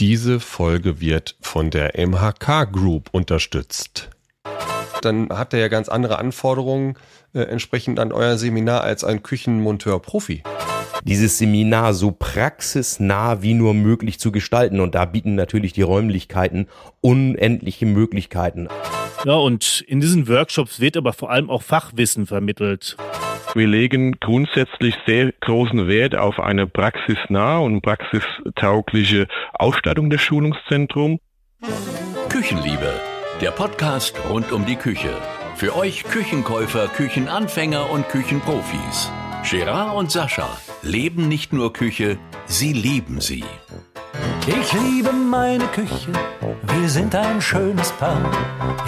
Diese Folge wird von der MHK Group unterstützt. Dann habt ihr ja ganz andere Anforderungen äh, entsprechend an euer Seminar als ein Küchenmonteur-Profi. Dieses Seminar so praxisnah wie nur möglich zu gestalten und da bieten natürlich die Räumlichkeiten unendliche Möglichkeiten. Ja, und in diesen Workshops wird aber vor allem auch Fachwissen vermittelt. Wir legen grundsätzlich sehr großen Wert auf eine praxisnahe und praxistaugliche Ausstattung des Schulungszentrums. Küchenliebe, der Podcast rund um die Küche. Für euch Küchenkäufer, Küchenanfänger und Küchenprofis. Gerard und Sascha leben nicht nur Küche, sie lieben sie. Ich liebe meine Küche, wir sind ein schönes Paar.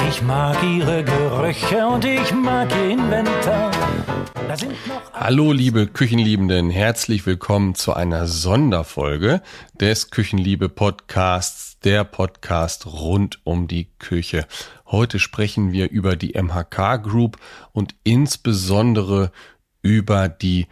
Ich mag ihre Gerüche und ich mag ihr Inventar. Hallo liebe Küchenliebenden, herzlich willkommen zu einer Sonderfolge des Küchenliebe Podcasts, der Podcast rund um die Küche. Heute sprechen wir über die MHK Group und insbesondere über die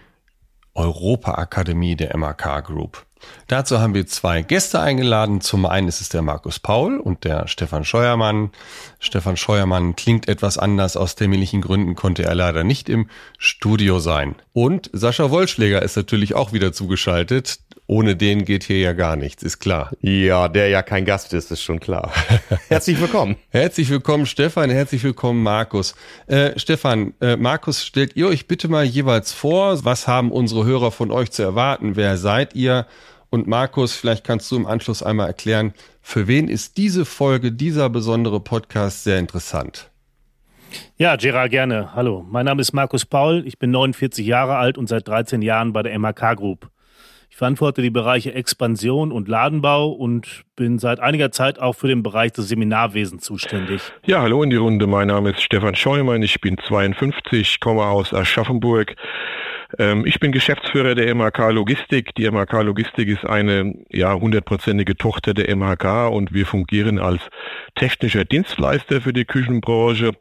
Europa-Akademie der MHK Group. Dazu haben wir zwei Gäste eingeladen. Zum einen ist es der Markus Paul und der Stefan Scheuermann. Stefan Scheuermann klingt etwas anders. Aus terminlichen Gründen konnte er leider nicht im Studio sein. Und Sascha Wollschläger ist natürlich auch wieder zugeschaltet ohne den geht hier ja gar nichts, ist klar. Ja, der ja kein Gast ist, ist schon klar. herzlich willkommen. Herzlich willkommen, Stefan. Herzlich willkommen, Markus. Äh, Stefan, äh, Markus, stellt ihr euch bitte mal jeweils vor, was haben unsere Hörer von euch zu erwarten? Wer seid ihr? Und Markus, vielleicht kannst du im Anschluss einmal erklären, für wen ist diese Folge, dieser besondere Podcast sehr interessant? Ja, Gerard, gerne. Hallo, mein Name ist Markus Paul, ich bin 49 Jahre alt und seit 13 Jahren bei der MHK Group. Ich verantworte die Bereiche Expansion und Ladenbau und bin seit einiger Zeit auch für den Bereich des Seminarwesens zuständig. Ja, hallo in die Runde. Mein Name ist Stefan Scheumann. Ich bin 52, komme aus Aschaffenburg. Ähm, ich bin Geschäftsführer der MHK Logistik. Die MHK Logistik ist eine ja hundertprozentige Tochter der MHK und wir fungieren als technischer Dienstleister für die Küchenbranche.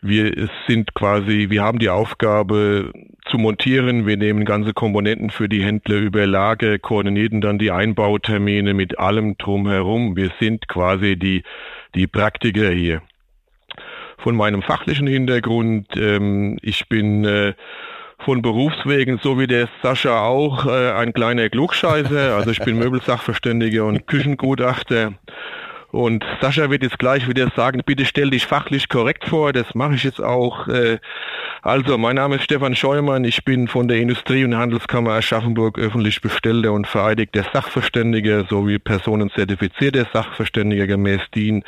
Wir sind quasi, wir haben die Aufgabe zu montieren. Wir nehmen ganze Komponenten für die Händler über Lager, koordinieren dann die Einbautermine mit allem drumherum. Wir sind quasi die, die Praktiker hier. Von meinem fachlichen Hintergrund, ähm, ich bin äh, von Berufswegen, so wie der Sascha auch, äh, ein kleiner Klugscheißer. Also ich bin Möbelsachverständiger und Küchengutachter. Und Sascha wird jetzt gleich wieder sagen, bitte stell dich fachlich korrekt vor. Das mache ich jetzt auch. Äh, also, mein Name ist Stefan Scheumann. Ich bin von der Industrie- und Handelskammer Aschaffenburg öffentlich bestellter und vereidigter Sachverständiger sowie personenzertifizierter Sachverständiger gemäß DIN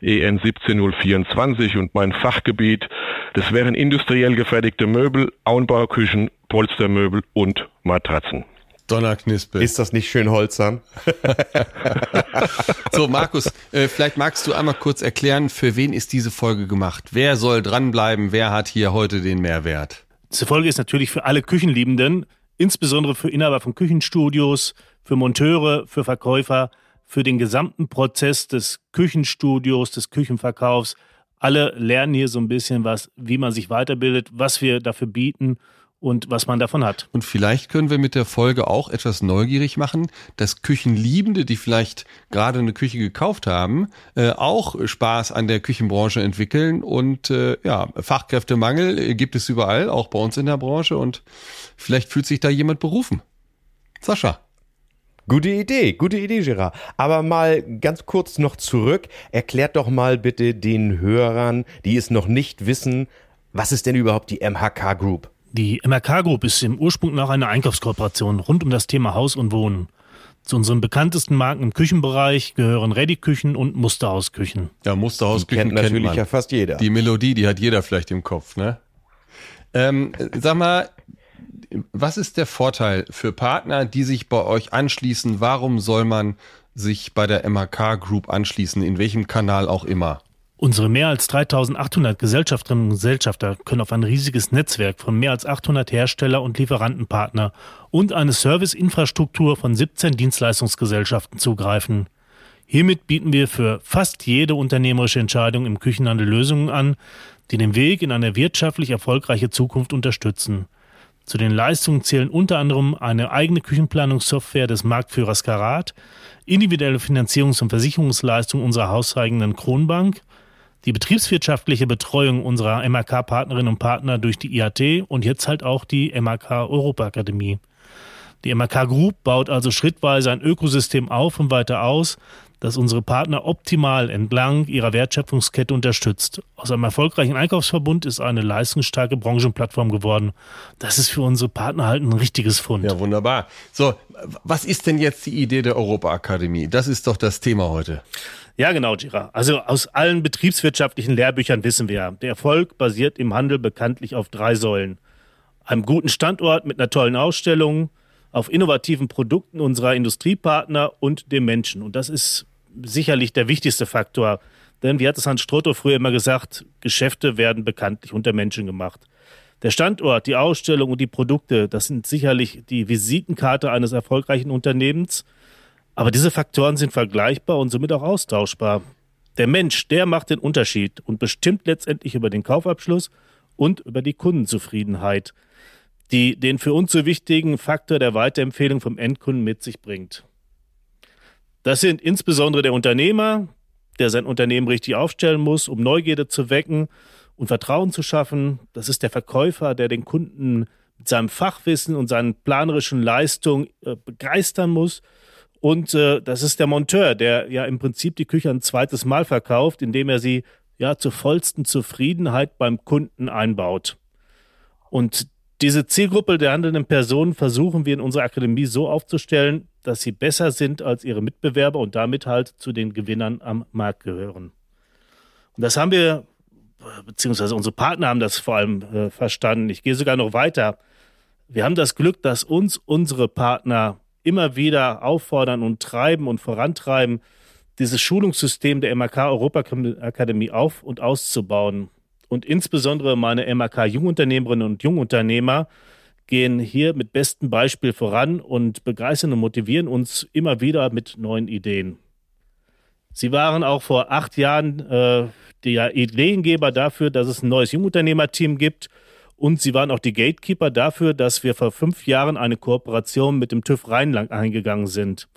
EN 17024 und mein Fachgebiet, das wären industriell gefertigte Möbel, Auenbauküchen, Polstermöbel und Matratzen. Donnerknispel. Ist das nicht schön holzern? so, Markus, äh, vielleicht magst du einmal kurz erklären, für wen ist diese Folge gemacht? Wer soll dranbleiben? Wer hat hier heute den Mehrwert? Diese Folge ist natürlich für alle Küchenliebenden, insbesondere für Inhaber von Küchenstudios, für Monteure, für Verkäufer, für den gesamten Prozess des Küchenstudios, des Küchenverkaufs. Alle lernen hier so ein bisschen was, wie man sich weiterbildet, was wir dafür bieten und was man davon hat. Und vielleicht können wir mit der Folge auch etwas neugierig machen, dass Küchenliebende, die vielleicht gerade eine Küche gekauft haben, äh, auch Spaß an der Küchenbranche entwickeln. Und äh, ja, Fachkräftemangel gibt es überall, auch bei uns in der Branche. Und vielleicht fühlt sich da jemand berufen. Sascha. Gute Idee, gute Idee, Gerard. Aber mal ganz kurz noch zurück. Erklärt doch mal bitte den Hörern, die es noch nicht wissen, was ist denn überhaupt die MHK Group? Die MRK Group ist im Ursprung nach einer Einkaufskooperation rund um das Thema Haus und Wohnen. Zu unseren bekanntesten Marken im Küchenbereich gehören Ready-Küchen und Musterhausküchen. Ja, Musterhausküchen kennt natürlich kennt ja fast jeder. Die Melodie, die hat jeder vielleicht im Kopf, ne? Ähm, sag mal, was ist der Vorteil für Partner, die sich bei euch anschließen? Warum soll man sich bei der MHK Group anschließen, in welchem Kanal auch immer? Unsere mehr als 3800 Gesellschafterinnen und Gesellschafter können auf ein riesiges Netzwerk von mehr als 800 Hersteller und Lieferantenpartner und eine Serviceinfrastruktur von 17 Dienstleistungsgesellschaften zugreifen. Hiermit bieten wir für fast jede unternehmerische Entscheidung im Küchenhandel Lösungen an, die den Weg in eine wirtschaftlich erfolgreiche Zukunft unterstützen. Zu den Leistungen zählen unter anderem eine eigene Küchenplanungssoftware des Marktführers Karat, individuelle Finanzierungs- und Versicherungsleistungen unserer hauseigenen Kronbank, die betriebswirtschaftliche Betreuung unserer MAK-Partnerinnen und Partner durch die IAT und jetzt halt auch die MAK Europa Akademie. Die MAK Group baut also schrittweise ein Ökosystem auf und weiter aus, das unsere Partner optimal entlang ihrer Wertschöpfungskette unterstützt. Aus einem erfolgreichen Einkaufsverbund ist eine leistungsstarke Branchenplattform geworden. Das ist für unsere Partner halt ein richtiges Fund. Ja, wunderbar. So, was ist denn jetzt die Idee der Europa-Akademie? Das ist doch das Thema heute. Ja, genau, Gira. Also aus allen betriebswirtschaftlichen Lehrbüchern wissen wir, der Erfolg basiert im Handel bekanntlich auf drei Säulen. Einem guten Standort mit einer tollen Ausstellung, auf innovativen Produkten unserer Industriepartner und dem Menschen. Und das ist sicherlich der wichtigste Faktor. Denn, wie hat es Hans Strotto früher immer gesagt, Geschäfte werden bekanntlich unter Menschen gemacht. Der Standort, die Ausstellung und die Produkte, das sind sicherlich die Visitenkarte eines erfolgreichen Unternehmens. Aber diese Faktoren sind vergleichbar und somit auch austauschbar. Der Mensch, der macht den Unterschied und bestimmt letztendlich über den Kaufabschluss und über die Kundenzufriedenheit die den für uns so wichtigen Faktor der Weiterempfehlung vom Endkunden mit sich bringt. Das sind insbesondere der Unternehmer, der sein Unternehmen richtig aufstellen muss, um Neugierde zu wecken und Vertrauen zu schaffen. Das ist der Verkäufer, der den Kunden mit seinem Fachwissen und seinen planerischen Leistungen äh, begeistern muss. Und äh, das ist der Monteur, der ja im Prinzip die Küche ein zweites Mal verkauft, indem er sie ja zur vollsten Zufriedenheit beim Kunden einbaut. Und diese Zielgruppe der handelnden Personen versuchen wir in unserer Akademie so aufzustellen, dass sie besser sind als ihre Mitbewerber und damit halt zu den Gewinnern am Markt gehören. Und das haben wir, beziehungsweise unsere Partner haben das vor allem äh, verstanden. Ich gehe sogar noch weiter. Wir haben das Glück, dass uns unsere Partner immer wieder auffordern und treiben und vorantreiben, dieses Schulungssystem der MAK Europa Akademie auf und auszubauen und insbesondere meine MAK Jungunternehmerinnen und Jungunternehmer gehen hier mit bestem Beispiel voran und begeistern und motivieren uns immer wieder mit neuen Ideen. Sie waren auch vor acht Jahren äh, der Ideengeber dafür, dass es ein neues Jungunternehmerteam gibt. Und sie waren auch die Gatekeeper dafür, dass wir vor fünf Jahren eine Kooperation mit dem TÜV Rheinland eingegangen sind.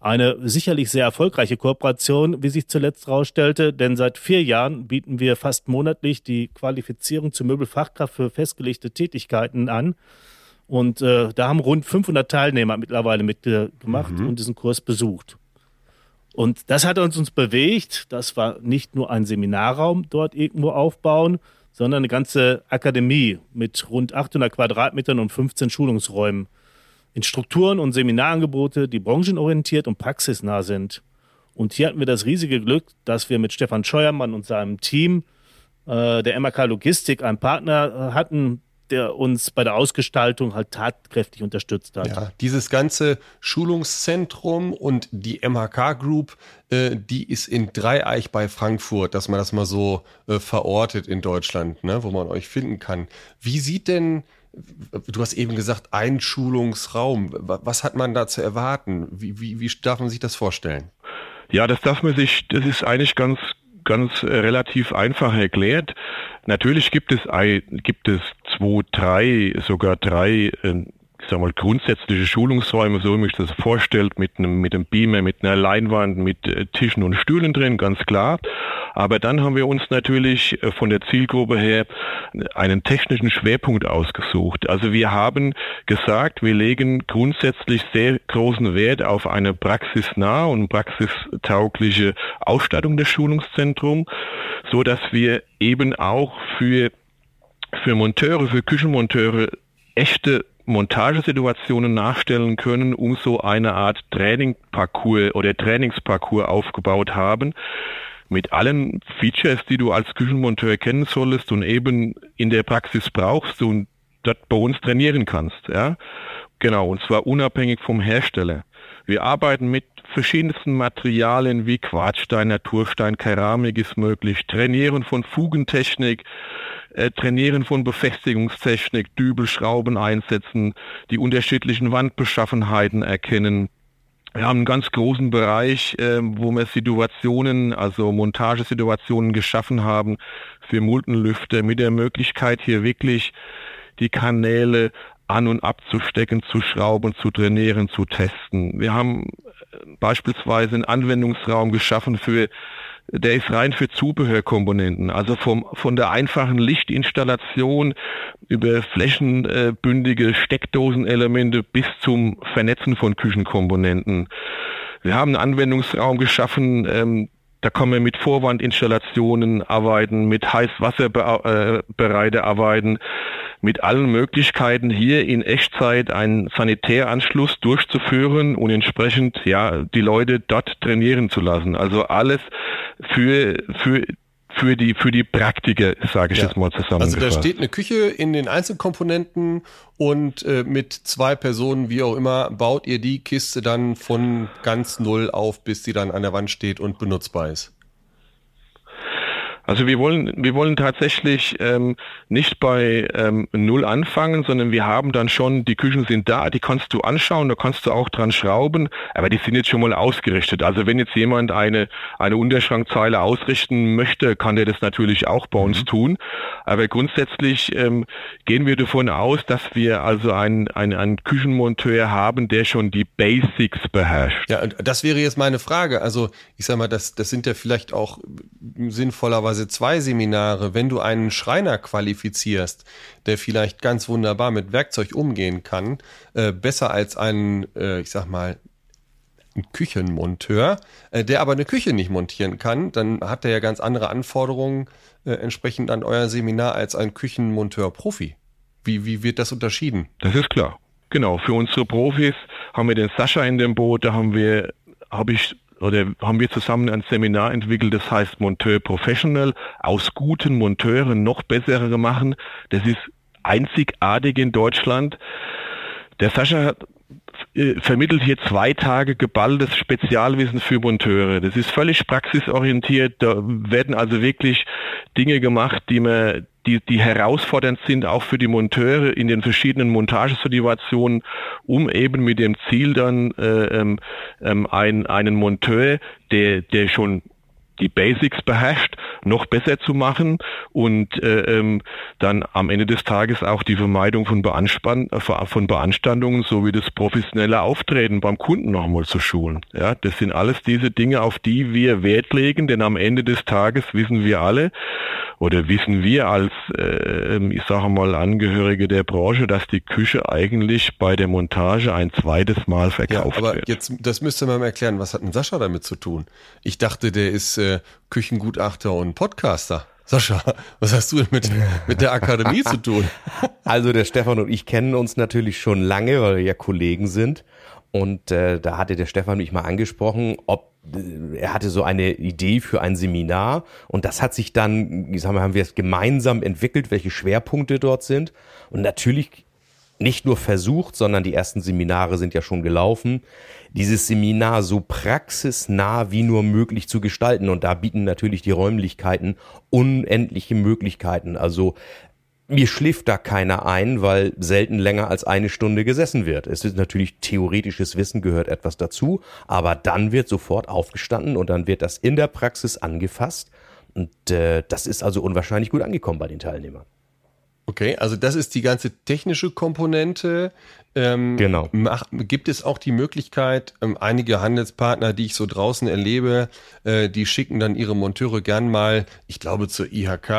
Eine sicherlich sehr erfolgreiche Kooperation, wie sich zuletzt herausstellte, denn seit vier Jahren bieten wir fast monatlich die Qualifizierung zur Möbelfachkraft für festgelegte Tätigkeiten an. Und äh, da haben rund 500 Teilnehmer mittlerweile mitgemacht mhm. und diesen Kurs besucht. Und das hat uns, uns bewegt, dass wir nicht nur einen Seminarraum dort irgendwo aufbauen, sondern eine ganze Akademie mit rund 800 Quadratmetern und 15 Schulungsräumen in Strukturen und Seminarangebote, die branchenorientiert und praxisnah sind. Und hier hatten wir das riesige Glück, dass wir mit Stefan Scheuermann und seinem Team äh, der MAK Logistik einen Partner äh, hatten, der uns bei der Ausgestaltung halt tatkräftig unterstützt hat. Ja, dieses ganze Schulungszentrum und die MHK Group, äh, die ist in Dreieich bei Frankfurt, dass man das mal so äh, verortet in Deutschland, ne, wo man euch finden kann. Wie sieht denn Du hast eben gesagt, ein Schulungsraum. Was hat man da zu erwarten? Wie, wie, wie darf man sich das vorstellen? Ja, das darf man sich, das ist eigentlich ganz, ganz äh, relativ einfach erklärt. Natürlich gibt es, gibt es zwei, drei, sogar drei äh, ich sag mal, grundsätzliche Schulungsräume, so wie mich das vorstellt, mit einem, mit einem Beamer, mit einer Leinwand, mit äh, Tischen und Stühlen drin, ganz klar. Aber dann haben wir uns natürlich äh, von der Zielgruppe her einen technischen Schwerpunkt ausgesucht. Also wir haben gesagt, wir legen grundsätzlich sehr großen Wert auf eine praxisnahe und praxistaugliche Ausstattung des Schulungszentrums, so dass wir eben auch für für Monteure, für Küchenmonteure echte Montagesituationen nachstellen können, um so eine Art Trainingparcours oder Trainingsparcours aufgebaut haben mit allen Features, die du als Küchenmonteur kennen solltest und eben in der Praxis brauchst und dort bei uns trainieren kannst. Ja? Genau, und zwar unabhängig vom Hersteller. Wir arbeiten mit verschiedensten Materialien wie Quarzstein, Naturstein, Keramik ist möglich, Trainieren von Fugentechnik, äh, Trainieren von Befestigungstechnik, Dübelschrauben einsetzen, die unterschiedlichen Wandbeschaffenheiten erkennen. Wir haben einen ganz großen Bereich, äh, wo wir Situationen, also Montagesituationen geschaffen haben für Multenlüfter mit der Möglichkeit hier wirklich die Kanäle an- und abzustecken, zu schrauben, zu trainieren, zu testen. Wir haben äh, beispielsweise einen Anwendungsraum geschaffen für der ist rein für Zubehörkomponenten, also vom, von der einfachen Lichtinstallation über flächenbündige Steckdosenelemente bis zum Vernetzen von Küchenkomponenten. Wir haben einen Anwendungsraum geschaffen, ähm, da kann man mit Vorwandinstallationen arbeiten, mit Heißwasserbereite arbeiten, mit allen Möglichkeiten hier in Echtzeit einen Sanitäranschluss durchzuführen und entsprechend ja die Leute dort trainieren zu lassen. Also alles für für für die für die Praktiker, sage ich ja. jetzt mal zusammengefasst. Also da steht eine Küche in den Einzelkomponenten und äh, mit zwei Personen, wie auch immer, baut ihr die Kiste dann von ganz null auf, bis sie dann an der Wand steht und benutzbar ist. Also wir wollen, wir wollen tatsächlich ähm, nicht bei ähm, Null anfangen, sondern wir haben dann schon, die Küchen sind da, die kannst du anschauen, da kannst du auch dran schrauben, aber die sind jetzt schon mal ausgerichtet. Also wenn jetzt jemand eine, eine Unterschrankzeile ausrichten möchte, kann der das natürlich auch bei uns mhm. tun. Aber grundsätzlich ähm, gehen wir davon aus, dass wir also einen, einen, einen Küchenmonteur haben, der schon die Basics beherrscht. Ja, das wäre jetzt meine Frage. Also ich sag mal, das, das sind ja vielleicht auch sinnvollerweise beziehungsweise zwei Seminare, wenn du einen Schreiner qualifizierst, der vielleicht ganz wunderbar mit Werkzeug umgehen kann, äh, besser als einen, äh, ich sag mal, Küchenmonteur, äh, der aber eine Küche nicht montieren kann, dann hat er ja ganz andere Anforderungen äh, entsprechend an euer Seminar als ein Küchenmonteur-Profi. Wie, wie wird das unterschieden? Das ist klar. Genau, für unsere Profis haben wir den Sascha in dem Boot, da haben wir, habe ich oder haben wir zusammen ein Seminar entwickelt, das heißt Monteur Professional, aus guten Monteuren noch bessere machen. Das ist einzigartig in Deutschland. Der Sascha hat äh, vermittelt hier zwei Tage geballtes Spezialwissen für Monteure. Das ist völlig praxisorientiert. Da werden also wirklich Dinge gemacht, die man, die, die herausfordernd sind, auch für die Monteure in den verschiedenen Montagesituationen, um eben mit dem Ziel dann äh, ähm, ähm ein, einen Monteur, der, der schon die Basics beherrscht, noch besser zu machen und äh, ähm, dann am Ende des Tages auch die Vermeidung von, Beanspann äh, von Beanstandungen sowie das professionelle Auftreten beim Kunden nochmal zu schulen. Ja, das sind alles diese Dinge, auf die wir Wert legen, denn am Ende des Tages wissen wir alle oder wissen wir als, äh, ich sage mal, Angehörige der Branche, dass die Küche eigentlich bei der Montage ein zweites Mal verkauft ja, aber wird. Jetzt, das müsste man mal erklären, was hat denn Sascha damit zu tun? Ich dachte, der ist äh, äh, Küchengutachter und Podcaster. Sascha, was hast du denn mit, mit der Akademie zu tun? Also der Stefan und ich kennen uns natürlich schon lange, weil wir ja Kollegen sind. Und äh, da hatte der Stefan mich mal angesprochen, ob äh, er hatte so eine Idee für ein Seminar und das hat sich dann, ich sag mal, haben wir es gemeinsam entwickelt, welche Schwerpunkte dort sind. Und natürlich nicht nur versucht, sondern die ersten Seminare sind ja schon gelaufen, dieses Seminar so praxisnah wie nur möglich zu gestalten. Und da bieten natürlich die Räumlichkeiten unendliche Möglichkeiten. Also mir schläft da keiner ein, weil selten länger als eine Stunde gesessen wird. Es ist natürlich theoretisches Wissen gehört etwas dazu, aber dann wird sofort aufgestanden und dann wird das in der Praxis angefasst. Und äh, das ist also unwahrscheinlich gut angekommen bei den Teilnehmern. Okay, also das ist die ganze technische Komponente. Ähm, genau. Mach, gibt es auch die Möglichkeit, ähm, einige Handelspartner, die ich so draußen erlebe, äh, die schicken dann ihre Monteure gern mal, ich glaube zur IHK,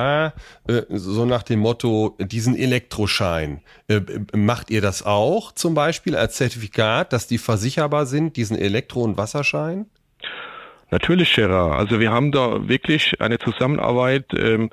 äh, so nach dem Motto, diesen Elektroschein. Äh, macht ihr das auch zum Beispiel als Zertifikat, dass die versicherbar sind, diesen Elektro- und Wasserschein? Natürlich, Gerard. Also wir haben da wirklich eine Zusammenarbeit ähm,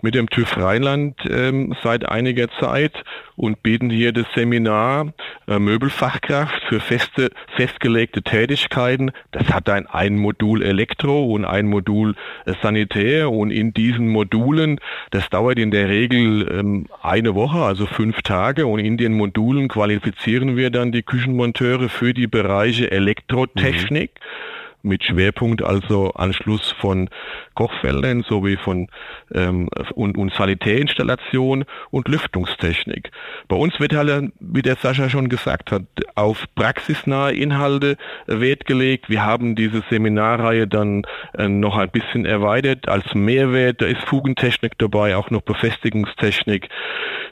mit dem TÜV Rheinland ähm, seit einiger Zeit und bieten hier das Seminar äh, Möbelfachkraft für feste, festgelegte Tätigkeiten. Das hat ein, ein Modul Elektro und ein Modul äh, Sanitär und in diesen Modulen, das dauert in der Regel ähm, eine Woche, also fünf Tage und in den Modulen qualifizieren wir dann die Küchenmonteure für die Bereiche Elektrotechnik. Mhm mit Schwerpunkt also Anschluss von Kochfeldern sowie von ähm, und, und Sanitärinstallation und Lüftungstechnik. Bei uns wird halt, wie der Sascha schon gesagt hat, auf praxisnahe Inhalte Wert gelegt. Wir haben diese Seminarreihe dann äh, noch ein bisschen erweitert als Mehrwert. Da ist Fugentechnik dabei, auch noch Befestigungstechnik.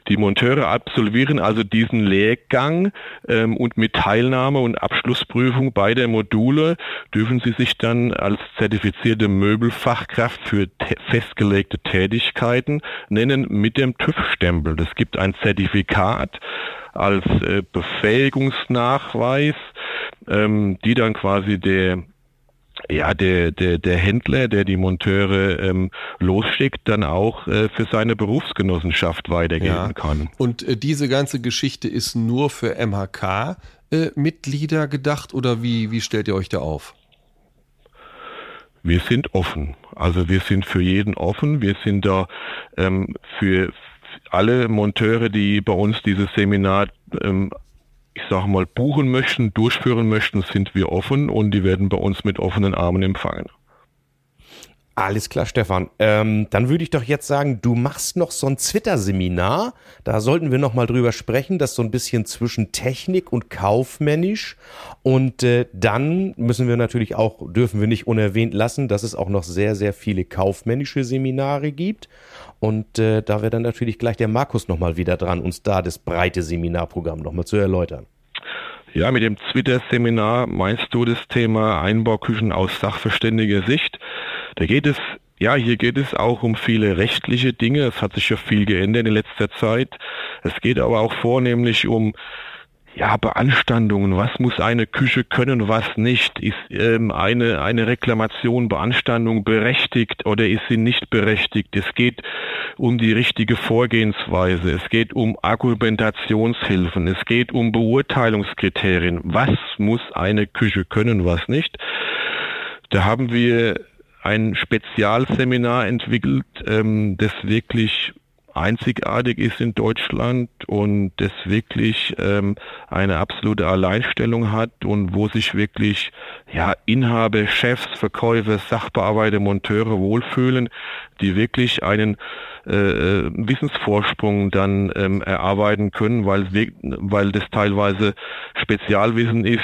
Die Monteure absolvieren also diesen Lehrgang ähm, und mit Teilnahme und Abschlussprüfung beider Module dürfen sie sich dann als zertifizierte Möbelfachkraft für festgelegte Tätigkeiten nennen mit dem TÜV-Stempel. Es gibt ein Zertifikat als äh, Befähigungsnachweis, ähm, die dann quasi der ja, der, der, der Händler, der die Monteure ähm, losschickt, dann auch äh, für seine Berufsgenossenschaft weitergeben ja. kann. Und äh, diese ganze Geschichte ist nur für MHK-Mitglieder äh, gedacht oder wie, wie stellt ihr euch da auf? Wir sind offen. Also wir sind für jeden offen. Wir sind da ähm, für alle Monteure, die bei uns dieses Seminar ähm, ich sage mal, buchen möchten, durchführen möchten, sind wir offen und die werden bei uns mit offenen Armen empfangen. Alles klar, Stefan. Ähm, dann würde ich doch jetzt sagen, du machst noch so ein Twitter-Seminar. Da sollten wir noch mal drüber sprechen, das so ein bisschen zwischen Technik und kaufmännisch. Und äh, dann müssen wir natürlich auch, dürfen wir nicht unerwähnt lassen, dass es auch noch sehr, sehr viele kaufmännische Seminare gibt. Und äh, da wäre dann natürlich gleich der Markus noch mal wieder dran, uns da das breite Seminarprogramm noch mal zu erläutern. Ja, mit dem Twitter-Seminar meinst du das Thema Einbauküchen aus sachverständiger Sicht? Da geht es, ja, hier geht es auch um viele rechtliche Dinge. Es hat sich ja viel geändert in letzter Zeit. Es geht aber auch vornehmlich um ja, Beanstandungen, was muss eine Küche können, was nicht? Ist ähm, eine, eine Reklamation, Beanstandung berechtigt oder ist sie nicht berechtigt? Es geht um die richtige Vorgehensweise, es geht um Argumentationshilfen, es geht um Beurteilungskriterien. Was muss eine Küche können, was nicht? Da haben wir ein Spezialseminar entwickelt, ähm, das wirklich einzigartig ist in Deutschland und das wirklich ähm, eine absolute Alleinstellung hat und wo sich wirklich ja Inhaber, Chefs, Verkäufer, Sachbearbeiter, Monteure wohlfühlen, die wirklich einen äh, äh Wissensvorsprung dann ähm, erarbeiten können, weil, weil das teilweise Spezialwissen ist,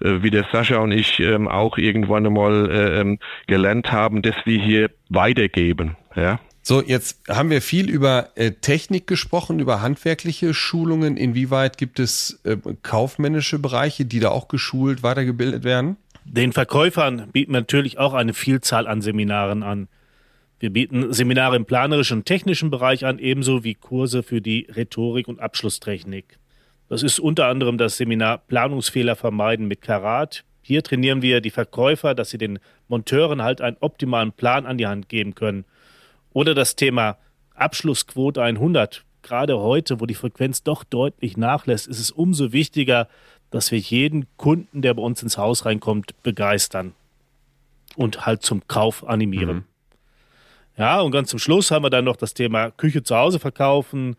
äh, wie der Sascha und ich ähm, auch irgendwann einmal äh, ähm, gelernt haben, dass wir hier weitergeben. Ja. So, jetzt haben wir viel über äh, Technik gesprochen, über handwerkliche Schulungen. Inwieweit gibt es äh, kaufmännische Bereiche, die da auch geschult, weitergebildet werden? Den Verkäufern bieten wir natürlich auch eine Vielzahl an Seminaren an. Wir bieten Seminare im planerischen und technischen Bereich an, ebenso wie Kurse für die Rhetorik und Abschlusstechnik. Das ist unter anderem das Seminar Planungsfehler vermeiden mit Karat. Hier trainieren wir die Verkäufer, dass sie den Monteuren halt einen optimalen Plan an die Hand geben können – oder das Thema Abschlussquote 100. Gerade heute, wo die Frequenz doch deutlich nachlässt, ist es umso wichtiger, dass wir jeden Kunden, der bei uns ins Haus reinkommt, begeistern und halt zum Kauf animieren. Mhm. Ja, und ganz zum Schluss haben wir dann noch das Thema Küche zu Hause verkaufen.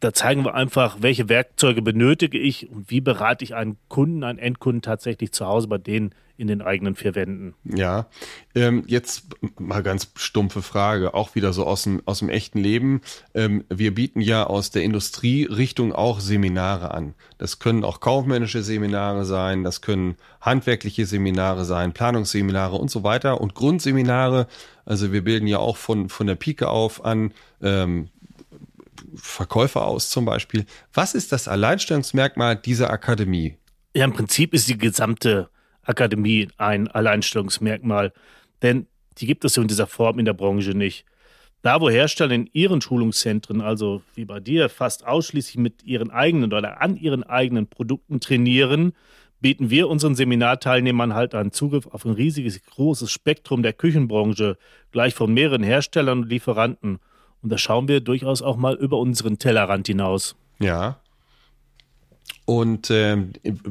Da zeigen wir einfach, welche Werkzeuge benötige ich und wie berate ich einen Kunden, einen Endkunden tatsächlich zu Hause bei denen in den eigenen vier Wänden. Ja, ähm, jetzt mal ganz stumpfe Frage, auch wieder so aus dem, aus dem echten Leben. Ähm, wir bieten ja aus der Industrierichtung auch Seminare an. Das können auch kaufmännische Seminare sein, das können handwerkliche Seminare sein, Planungsseminare und so weiter und Grundseminare. Also wir bilden ja auch von, von der Pike auf an. Ähm, Verkäufer aus zum Beispiel. Was ist das Alleinstellungsmerkmal dieser Akademie? Ja, im Prinzip ist die gesamte Akademie ein Alleinstellungsmerkmal, denn die gibt es in dieser Form in der Branche nicht. Da, wo Hersteller in ihren Schulungszentren, also wie bei dir, fast ausschließlich mit ihren eigenen oder an ihren eigenen Produkten trainieren, bieten wir unseren Seminarteilnehmern halt einen Zugriff auf ein riesiges, großes Spektrum der Küchenbranche, gleich von mehreren Herstellern und Lieferanten. Und da schauen wir durchaus auch mal über unseren Tellerrand hinaus. Ja, und äh,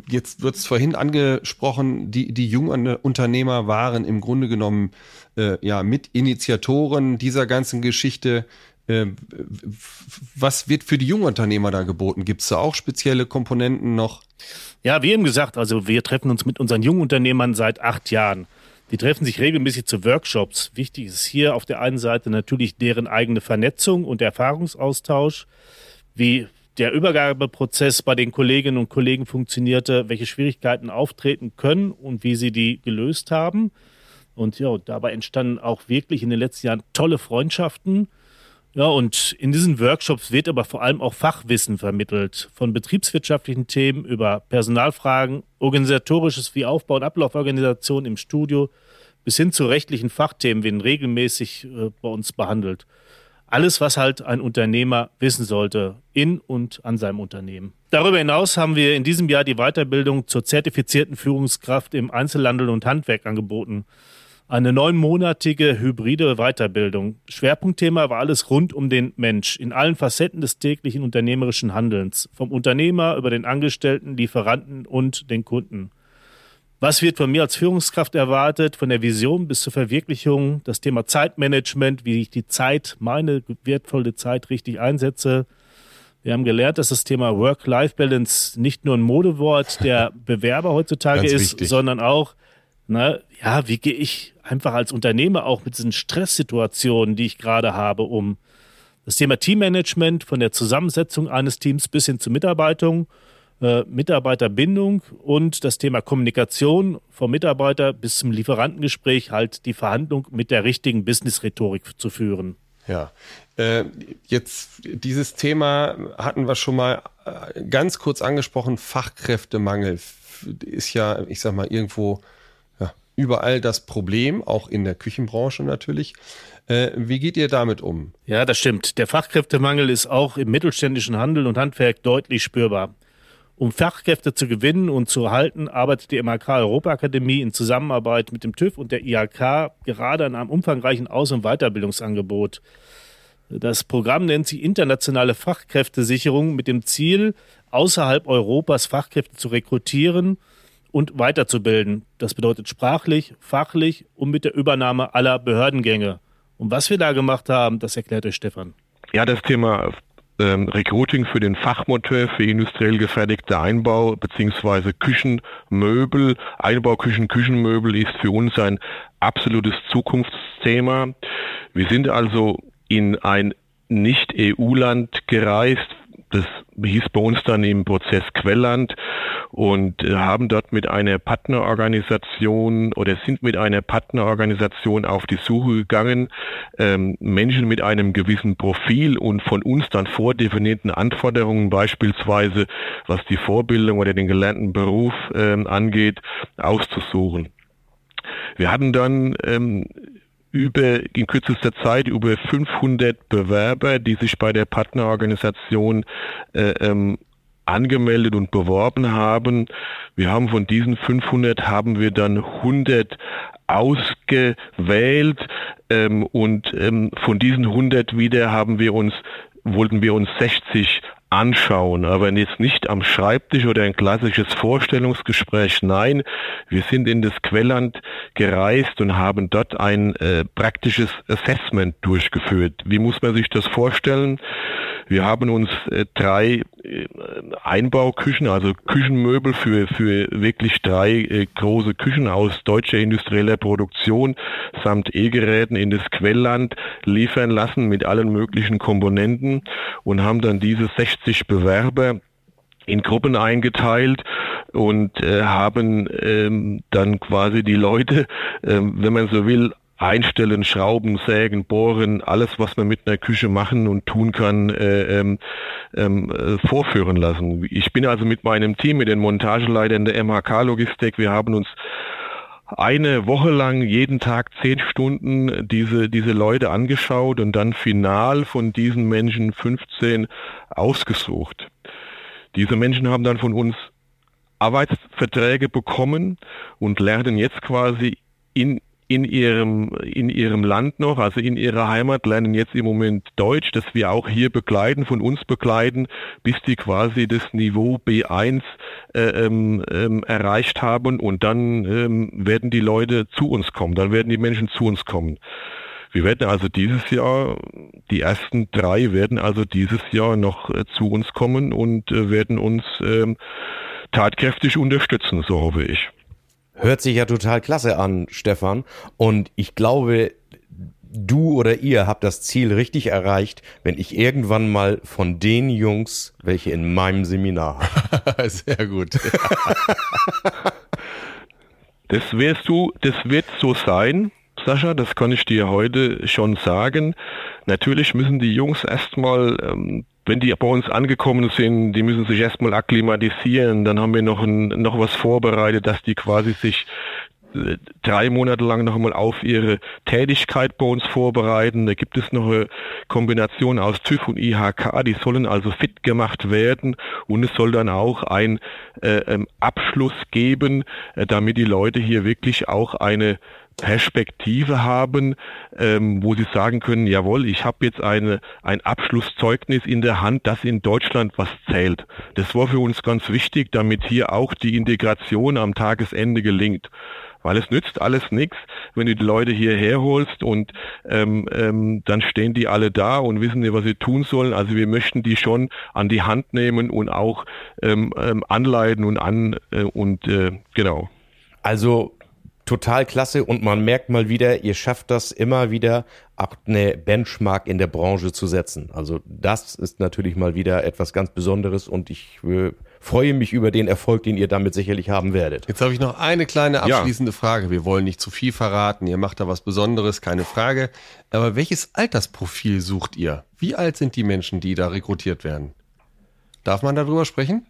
jetzt wird es vorhin angesprochen, die, die jungen Unternehmer waren im Grunde genommen äh, ja Mitinitiatoren dieser ganzen Geschichte. Äh, was wird für die jungen Unternehmer da geboten? Gibt es da auch spezielle Komponenten noch? Ja, wie eben gesagt, also wir treffen uns mit unseren jungen Unternehmern seit acht Jahren. Die treffen sich regelmäßig zu Workshops. Wichtig ist hier auf der einen Seite natürlich deren eigene Vernetzung und Erfahrungsaustausch. Wie der Übergabeprozess bei den Kolleginnen und Kollegen funktionierte, welche Schwierigkeiten auftreten können und wie sie die gelöst haben. Und ja, dabei entstanden auch wirklich in den letzten Jahren tolle Freundschaften. Ja, und in diesen Workshops wird aber vor allem auch Fachwissen vermittelt. Von betriebswirtschaftlichen Themen über Personalfragen, organisatorisches wie Aufbau- und Ablauforganisation im Studio bis hin zu rechtlichen Fachthemen werden regelmäßig äh, bei uns behandelt. Alles, was halt ein Unternehmer wissen sollte in und an seinem Unternehmen. Darüber hinaus haben wir in diesem Jahr die Weiterbildung zur zertifizierten Führungskraft im Einzelhandel und Handwerk angeboten. Eine neunmonatige hybride Weiterbildung. Schwerpunktthema war alles rund um den Mensch in allen Facetten des täglichen unternehmerischen Handelns. Vom Unternehmer über den Angestellten, Lieferanten und den Kunden. Was wird von mir als Führungskraft erwartet, von der Vision bis zur Verwirklichung, das Thema Zeitmanagement, wie ich die Zeit, meine wertvolle Zeit richtig einsetze. Wir haben gelernt, dass das Thema Work-Life-Balance nicht nur ein Modewort der Bewerber heutzutage ist, wichtig. sondern auch, na, ja, wie gehe ich einfach als Unternehmer auch mit diesen Stresssituationen, die ich gerade habe, um. Das Thema Teammanagement von der Zusammensetzung eines Teams bis hin zur Mitarbeitung äh, Mitarbeiterbindung und das Thema Kommunikation vom Mitarbeiter bis zum Lieferantengespräch halt die Verhandlung mit der richtigen Business-Rhetorik zu führen. Ja, äh, jetzt dieses Thema hatten wir schon mal äh, ganz kurz angesprochen. Fachkräftemangel ist ja, ich sag mal, irgendwo überall das Problem, auch in der Küchenbranche natürlich. Äh, wie geht ihr damit um? Ja, das stimmt. Der Fachkräftemangel ist auch im mittelständischen Handel und Handwerk deutlich spürbar. Um Fachkräfte zu gewinnen und zu erhalten, arbeitet die MHK Europaakademie in Zusammenarbeit mit dem TÜV und der IHK gerade an einem umfangreichen Aus- und Weiterbildungsangebot. Das Programm nennt sich Internationale Fachkräftesicherung mit dem Ziel, außerhalb Europas Fachkräfte zu rekrutieren und weiterzubilden. Das bedeutet sprachlich, fachlich und mit der Übernahme aller Behördengänge. Und was wir da gemacht haben, das erklärt euch Stefan. Ja, das Thema ähm, Recruiting für den Fachmonteur für industriell gefertigte Einbau beziehungsweise Küchenmöbel, Einbauküchen, Küchenmöbel ist für uns ein absolutes Zukunftsthema. Wir sind also in ein Nicht-EU-Land gereist. Das hieß bei uns dann im Prozess Quelland und äh, haben dort mit einer Partnerorganisation oder sind mit einer Partnerorganisation auf die Suche gegangen, ähm, Menschen mit einem gewissen Profil und von uns dann vordefinierten Anforderungen, beispielsweise was die Vorbildung oder den gelernten Beruf ähm, angeht, auszusuchen. Wir hatten dann ähm, über in kürzester Zeit über 500 Bewerber, die sich bei der Partnerorganisation äh, ähm, angemeldet und beworben haben. Wir haben von diesen 500 haben wir dann 100 ausgewählt ähm, und ähm, von diesen 100 wieder haben wir uns wollten wir uns 60 anschauen, aber jetzt nicht am Schreibtisch oder ein klassisches Vorstellungsgespräch. Nein, wir sind in das Quelland gereist und haben dort ein äh, praktisches Assessment durchgeführt. Wie muss man sich das vorstellen? Wir haben uns äh, drei äh, Einbauküchen, also Küchenmöbel für, für wirklich drei äh, große Küchen aus deutscher industrieller Produktion samt E-Geräten in das Quellland liefern lassen mit allen möglichen Komponenten und haben dann diese 60 Bewerber in Gruppen eingeteilt und äh, haben ähm, dann quasi die Leute, ähm, wenn man so will, einstellen, schrauben, sägen, bohren, alles, was man mit einer Küche machen und tun kann, äh, ähm, ähm, äh, vorführen lassen. Ich bin also mit meinem Team, mit den Montageleitern der MHK Logistik, wir haben uns eine Woche lang jeden Tag zehn Stunden diese, diese Leute angeschaut und dann final von diesen Menschen 15 ausgesucht. Diese Menschen haben dann von uns Arbeitsverträge bekommen und lernen jetzt quasi in in ihrem, in ihrem Land noch, also in ihrer Heimat, lernen jetzt im Moment Deutsch, das wir auch hier begleiten, von uns begleiten, bis die quasi das Niveau B1 äh, ähm, ähm, erreicht haben und dann ähm, werden die Leute zu uns kommen, dann werden die Menschen zu uns kommen. Wir werden also dieses Jahr, die ersten drei werden also dieses Jahr noch äh, zu uns kommen und äh, werden uns ähm, tatkräftig unterstützen, so hoffe ich. Hört sich ja total klasse an, Stefan. Und ich glaube, du oder ihr habt das Ziel richtig erreicht, wenn ich irgendwann mal von den Jungs, welche in meinem Seminar habe. Sehr gut. Das wirst du, das wird so sein. Sascha, das kann ich dir heute schon sagen. Natürlich müssen die Jungs erstmal, ähm, wenn die bei uns angekommen sind, die müssen sich erstmal akklimatisieren. Dann haben wir noch, ein, noch was vorbereitet, dass die quasi sich drei Monate lang noch einmal auf ihre Tätigkeit bei uns vorbereiten. Da gibt es noch eine Kombination aus TÜV und IHK, die sollen also fit gemacht werden und es soll dann auch ein äh, ähm, Abschluss geben, äh, damit die Leute hier wirklich auch eine Perspektive haben, ähm, wo sie sagen können, jawohl, ich habe jetzt eine, ein Abschlusszeugnis in der Hand, das in Deutschland was zählt. Das war für uns ganz wichtig, damit hier auch die Integration am Tagesende gelingt. Weil es nützt alles nichts, wenn du die Leute hierher holst und ähm, ähm, dann stehen die alle da und wissen nicht, was sie tun sollen. Also wir möchten die schon an die Hand nehmen und auch ähm, ähm, anleiten und an äh, und äh, genau. Also total klasse und man merkt mal wieder, ihr schafft das immer wieder, auch eine Benchmark in der Branche zu setzen. Also das ist natürlich mal wieder etwas ganz Besonderes und ich äh, freue mich über den Erfolg, den ihr damit sicherlich haben werdet. Jetzt habe ich noch eine kleine abschließende ja. Frage. Wir wollen nicht zu viel verraten. Ihr macht da was Besonderes, keine Frage. Aber welches Altersprofil sucht ihr? Wie alt sind die Menschen, die da rekrutiert werden? Darf man darüber sprechen?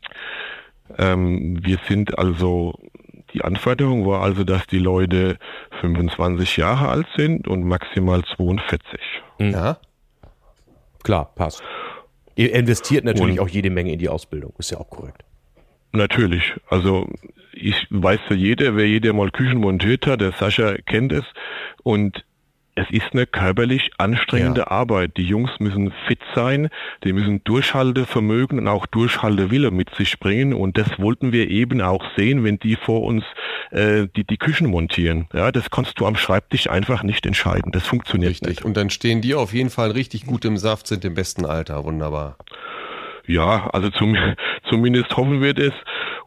Ähm, wir sind also, die Anforderung war also, dass die Leute 25 Jahre alt sind und maximal 42. Mhm. Ja. Klar, passt. Ihr investiert natürlich und auch jede Menge in die Ausbildung, ist ja auch korrekt. Natürlich. Also ich weiß ja jeder, wer jeder mal Küchen montiert hat, der Sascha kennt es. Und es ist eine körperlich anstrengende ja. Arbeit. Die Jungs müssen fit sein, die müssen Durchhaltevermögen und auch Durchhaltewille mit sich bringen. Und das wollten wir eben auch sehen, wenn die vor uns äh, die, die Küchen montieren. Ja, das kannst du am Schreibtisch einfach nicht entscheiden. Das funktioniert richtig. nicht. Und dann stehen die auf jeden Fall richtig gut im Saft, sind im besten Alter. Wunderbar. Ja, also zum, zumindest hoffen wir das.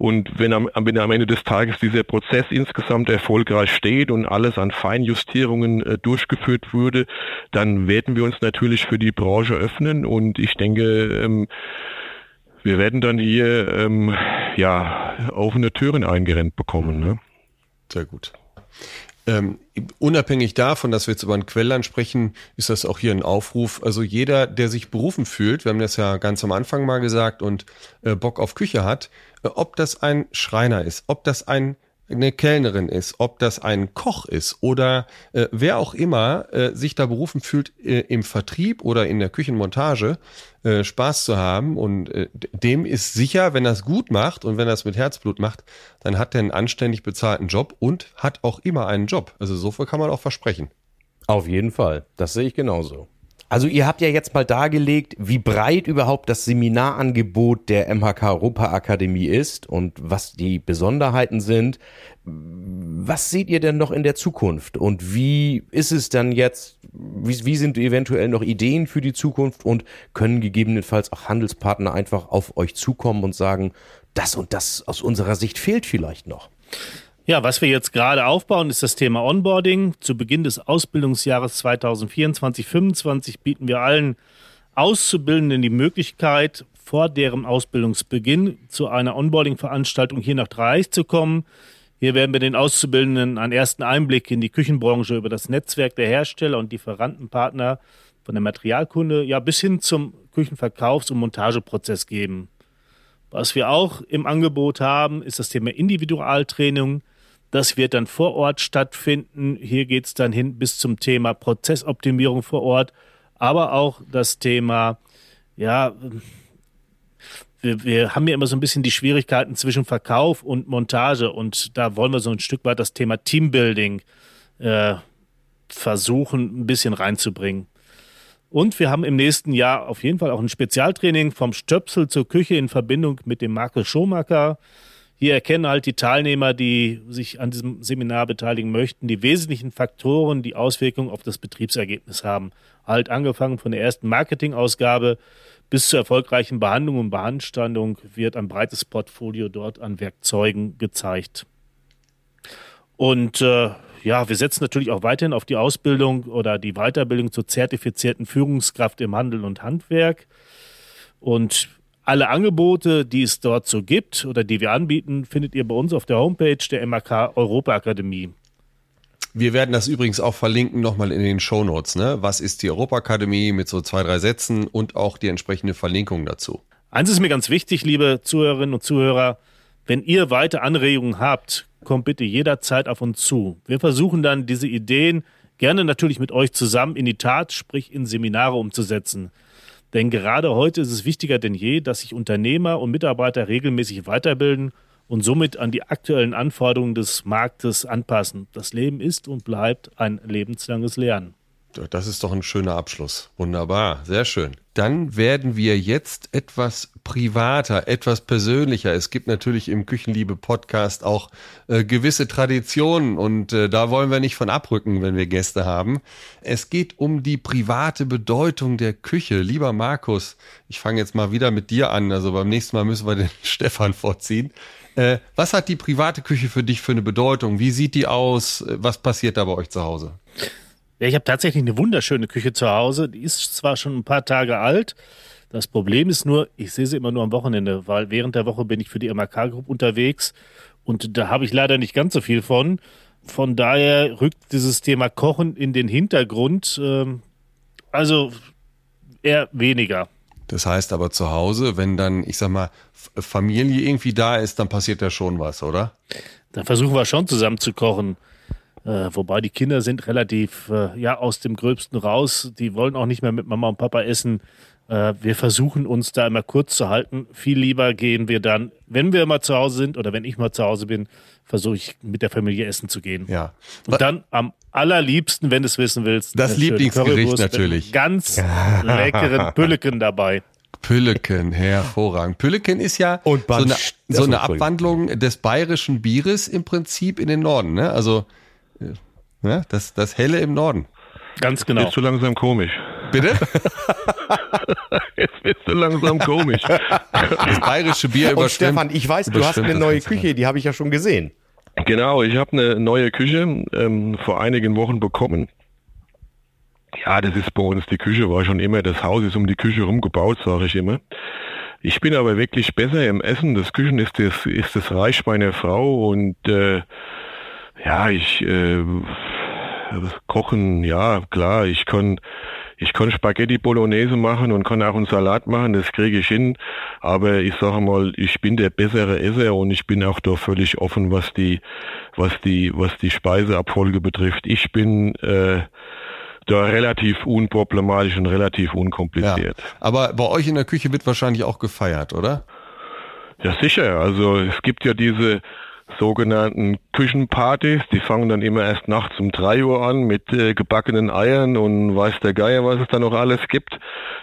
Und wenn am, wenn am Ende des Tages dieser Prozess insgesamt erfolgreich steht und alles an Feinjustierungen äh, durchgeführt wurde, dann werden wir uns natürlich für die Branche öffnen. Und ich denke, ähm, wir werden dann hier ähm, ja offene Türen eingerennt bekommen. Ne? Sehr gut. Ähm, unabhängig davon, dass wir jetzt über ein Quellland sprechen, ist das auch hier ein Aufruf. Also jeder, der sich berufen fühlt, wir haben das ja ganz am Anfang mal gesagt und äh, Bock auf Küche hat, ob das ein Schreiner ist, ob das ein eine Kellnerin ist, ob das ein Koch ist oder äh, wer auch immer äh, sich da berufen fühlt, äh, im Vertrieb oder in der Küchenmontage äh, Spaß zu haben und äh, dem ist sicher, wenn er gut macht und wenn er mit Herzblut macht, dann hat er einen anständig bezahlten Job und hat auch immer einen Job. Also so viel kann man auch versprechen. Auf jeden Fall, das sehe ich genauso. Also ihr habt ja jetzt mal dargelegt, wie breit überhaupt das Seminarangebot der MHK Europa Akademie ist und was die Besonderheiten sind. Was seht ihr denn noch in der Zukunft und wie ist es dann jetzt, wie, wie sind eventuell noch Ideen für die Zukunft und können gegebenenfalls auch Handelspartner einfach auf euch zukommen und sagen, das und das aus unserer Sicht fehlt vielleicht noch? Ja, was wir jetzt gerade aufbauen, ist das Thema Onboarding. Zu Beginn des Ausbildungsjahres 2024-25 bieten wir allen Auszubildenden die Möglichkeit, vor deren Ausbildungsbeginn zu einer Onboarding-Veranstaltung hier nach Dreieich zu kommen. Hier werden wir den Auszubildenden einen ersten Einblick in die Küchenbranche über das Netzwerk der Hersteller und Lieferantenpartner von der Materialkunde ja bis hin zum Küchenverkaufs- und Montageprozess geben. Was wir auch im Angebot haben, ist das Thema Individualtraining. Das wird dann vor Ort stattfinden. Hier geht es dann hin bis zum Thema Prozessoptimierung vor Ort, aber auch das Thema, ja, wir, wir haben ja immer so ein bisschen die Schwierigkeiten zwischen Verkauf und Montage und da wollen wir so ein Stück weit das Thema Teambuilding äh, versuchen, ein bisschen reinzubringen. Und wir haben im nächsten Jahr auf jeden Fall auch ein Spezialtraining vom Stöpsel zur Küche in Verbindung mit dem Markus Schomacker. Hier erkennen halt die Teilnehmer, die sich an diesem Seminar beteiligen möchten, die wesentlichen Faktoren, die Auswirkungen auf das Betriebsergebnis haben. Halt angefangen von der ersten Marketingausgabe bis zur erfolgreichen Behandlung und Beanstandung wird ein breites Portfolio dort an Werkzeugen gezeigt. Und äh, ja, wir setzen natürlich auch weiterhin auf die Ausbildung oder die Weiterbildung zur zertifizierten Führungskraft im Handel und Handwerk. Und alle Angebote, die es dort so gibt oder die wir anbieten, findet ihr bei uns auf der Homepage der MAK Europa Akademie. Wir werden das übrigens auch verlinken nochmal in den Shownotes. Ne? Was ist die Europakademie mit so zwei, drei Sätzen und auch die entsprechende Verlinkung dazu. Eins ist mir ganz wichtig, liebe Zuhörerinnen und Zuhörer. Wenn ihr weitere Anregungen habt, kommt bitte jederzeit auf uns zu. Wir versuchen dann diese Ideen gerne natürlich mit euch zusammen in die Tat, sprich in Seminare umzusetzen. Denn gerade heute ist es wichtiger denn je, dass sich Unternehmer und Mitarbeiter regelmäßig weiterbilden und somit an die aktuellen Anforderungen des Marktes anpassen. Das Leben ist und bleibt ein lebenslanges Lernen. Das ist doch ein schöner Abschluss. Wunderbar, sehr schön. Dann werden wir jetzt etwas privater, etwas persönlicher. Es gibt natürlich im Küchenliebe-Podcast auch äh, gewisse Traditionen und äh, da wollen wir nicht von abrücken, wenn wir Gäste haben. Es geht um die private Bedeutung der Küche. Lieber Markus, ich fange jetzt mal wieder mit dir an. Also beim nächsten Mal müssen wir den Stefan vorziehen. Äh, was hat die private Küche für dich für eine Bedeutung? Wie sieht die aus? Was passiert da bei euch zu Hause? Ja, ich habe tatsächlich eine wunderschöne Küche zu Hause. Die ist zwar schon ein paar Tage alt. Das Problem ist nur, ich sehe sie immer nur am Wochenende, weil während der Woche bin ich für die MRK Group unterwegs und da habe ich leider nicht ganz so viel von. Von daher rückt dieses Thema Kochen in den Hintergrund. Ähm, also eher weniger. Das heißt aber zu Hause, wenn dann, ich sag mal, Familie irgendwie da ist, dann passiert da schon was, oder? Dann versuchen wir schon zusammen zu kochen. Äh, wobei die Kinder sind relativ äh, ja aus dem Gröbsten raus. Die wollen auch nicht mehr mit Mama und Papa essen. Äh, wir versuchen uns da immer kurz zu halten. Viel lieber gehen wir dann, wenn wir mal zu Hause sind oder wenn ich mal zu Hause bin, versuche ich mit der Familie essen zu gehen. Ja. Und dann am allerliebsten, wenn du es wissen willst, das Lieblingsgericht natürlich. Ganz leckeren Pülleken dabei. Pülleken, hervorragend. Pülleken ist ja Und so eine, so eine. Abwandlung des bayerischen Bieres im Prinzip in den Norden. Ne? Also ne? das, das Helle im Norden. Ganz genau. Jetzt so langsam komisch. Bitte? Jetzt wird so langsam komisch. Das bayerische Bier Und überstimmt. Stefan, ich weiß, du hast eine neue. Küche, die habe ich ja schon gesehen. Genau, ich habe eine neue Küche ähm, vor einigen Wochen bekommen. Ja, das ist bei uns, die Küche war schon immer, das Haus ist um die Küche rumgebaut, sage ich immer. Ich bin aber wirklich besser im Essen. Das Küchen ist das, ist das Reich meiner Frau und äh, ja, ich äh, kochen, ja klar, ich kann ich kann Spaghetti Bolognese machen und kann auch einen Salat machen, das kriege ich hin. Aber ich sage mal, ich bin der bessere Esser und ich bin auch da völlig offen, was die, was die, was die Speiseabfolge betrifft. Ich bin äh, da relativ unproblematisch und relativ Ja. unkompliziert. Aber bei euch in der Küche wird wahrscheinlich auch gefeiert, oder? Ja, sicher. Also es gibt ja diese sogenannten Küchenpartys, die fangen dann immer erst nachts um drei Uhr an mit äh, gebackenen Eiern und weiß der Geier, was es da noch alles gibt.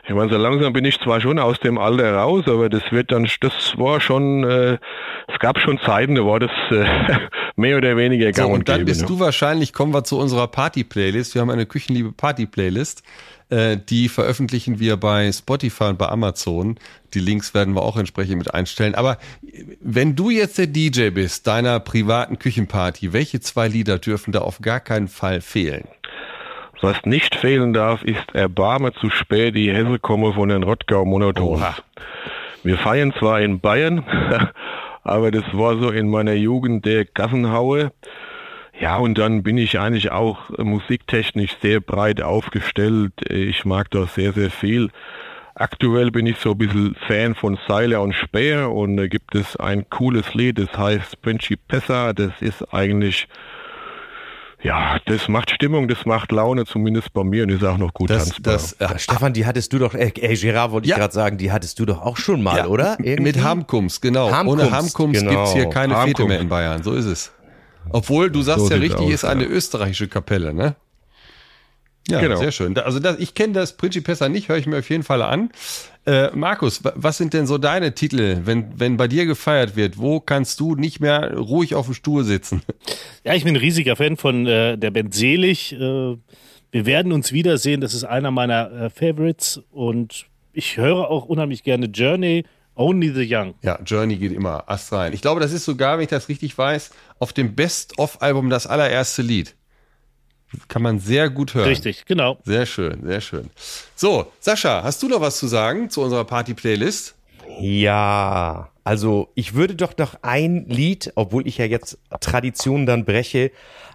Ich meine, so langsam bin ich zwar schon aus dem Alter raus, aber das wird dann, das war schon, äh, es gab schon Zeiten, da war das äh, mehr oder weniger So, gang und dann gäbe, bist ne? du wahrscheinlich, kommen wir zu unserer Party-Playlist. Wir haben eine Küchenliebe Party-Playlist. Äh, die veröffentlichen wir bei Spotify und bei Amazon. Die Links werden wir auch entsprechend mit einstellen. Aber äh, wenn du jetzt der DJ bist, deiner privaten Küchenparty, welche zwei Lieder dürfen da auf gar keinen Fall fehlen? Was nicht fehlen darf, ist Erbarme zu spät, die Hesse komme von den Rottgau Monotons. Oha. Wir feiern zwar in Bayern, aber das war so in meiner Jugend der Gassenhaue. Ja, und dann bin ich eigentlich auch äh, musiktechnisch sehr breit aufgestellt. Ich mag da sehr, sehr viel. Aktuell bin ich so ein bisschen Fan von Seiler und Speer und da gibt es ein cooles Lied, das heißt Principessa. Das ist eigentlich, ja, das macht Stimmung, das macht Laune, zumindest bei mir und ist auch noch gut Das, tanzbar. das, äh, Stefan, die hattest du doch, äh, ey, Gerard wollte ich Ja. gerade sagen, die hattest du doch auch schon mal, ja, oder? Irgendwie? Mit Hamkums, genau. Hamkums, Ohne Hamkums genau. gibt's hier keine Fete Hamkums. mehr in Bayern. So ist es. Obwohl, du sagst So ja richtig, aus, ist eine ja. österreichische Kapelle, ne? Ja, Genau. sehr schön. Also das, ich kenne das Principessa nicht, höre ich mir auf jeden Fall an. Äh, Markus, wa- was sind denn so deine Titel, wenn, wenn bei dir gefeiert wird? Wo kannst du nicht mehr ruhig auf dem Stuhl sitzen? Ja, ich bin ein riesiger Fan von äh, der Band Selig. Äh, wir werden uns wiedersehen. Das ist einer meiner äh, Favorites. Und ich höre auch unheimlich gerne Journey, Only the Young. Ja, Journey geht immer Ast rein. Ich glaube, das ist sogar, wenn ich das richtig weiß, auf dem Best-of-Album das allererste Lied. Kann man sehr gut hören. Richtig, genau. Sehr schön, sehr schön. So, Sascha, hast du noch was zu sagen zu unserer Party-Playlist? Ja, Also ich würde doch noch ein Lied, obwohl ich ja jetzt Tradition dann breche,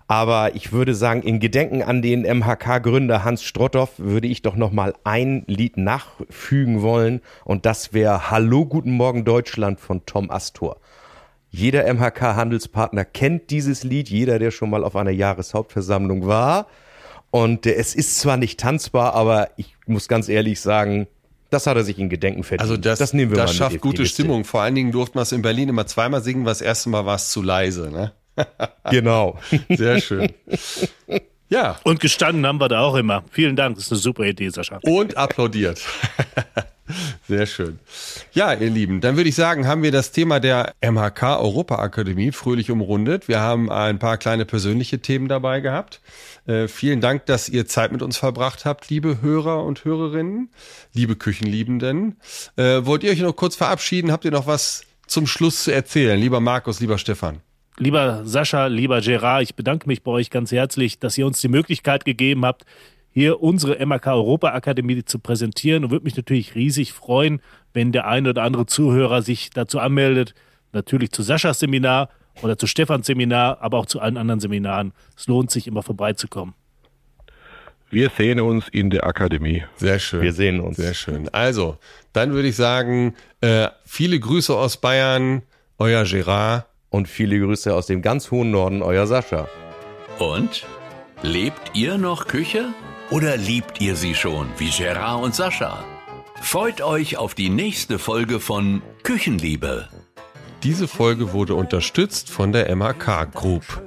aber ich würde sagen, in Gedenken an den MHK-Gründer Hans Strotthoff würde ich doch noch mal ein Lied nachfügen wollen und das wäre Hallo, guten Morgen Deutschland von Tom Astor. Jeder MHK-Handelspartner kennt dieses Lied, jeder, der schon mal auf einer Jahreshauptversammlung war. Und äh, es ist zwar nicht tanzbar, aber ich muss ganz ehrlich sagen, das hat er sich in Gedenken verdient. Also das, das nehmen wir das mal schafft mit gute Liste. Stimmung. Vor allen Dingen durften wir es in Berlin immer zweimal singen, weil das erste Mal war es zu leise. Ne? Genau. Sehr schön. Ja, Und gestanden haben wir da auch immer. Vielen Dank, das ist eine super Idee, Sascha. und applaudiert. Sehr schön. Ja, ihr Lieben, dann würde ich sagen, haben wir das Thema der MHK Europa Akademie fröhlich umrundet. Wir haben ein paar kleine persönliche Themen dabei gehabt. Äh, vielen Dank, dass ihr Zeit mit uns verbracht habt, liebe Hörer und Hörerinnen, liebe Küchenliebenden. Äh, wollt ihr euch noch kurz verabschieden? Habt ihr noch was zum Schluss zu erzählen? Lieber Markus, lieber Stefan. Lieber Sascha, lieber Gerard, ich bedanke mich bei euch ganz herzlich, dass ihr uns die Möglichkeit gegeben habt, hier unsere MAK Europa Akademie zu präsentieren und würde mich natürlich riesig freuen, wenn der ein oder andere Zuhörer sich dazu anmeldet. Natürlich zu Saschas Seminar oder zu Stefans Seminar, aber auch zu allen anderen Seminaren. Es lohnt sich immer vorbeizukommen. Wir sehen uns in der Akademie. Sehr schön. Wir sehen uns. Sehr schön. Also, dann würde ich sagen, äh, viele Grüße aus Bayern, euer Gerard. Und viele Grüße aus dem ganz hohen Norden, euer Sascha. Und? Lebt ihr noch Küche? Oder liebt ihr sie schon, wie Gerard und Sascha? Freut euch auf die nächste Folge von Küchenliebe. Diese Folge wurde unterstützt von der MAK Group.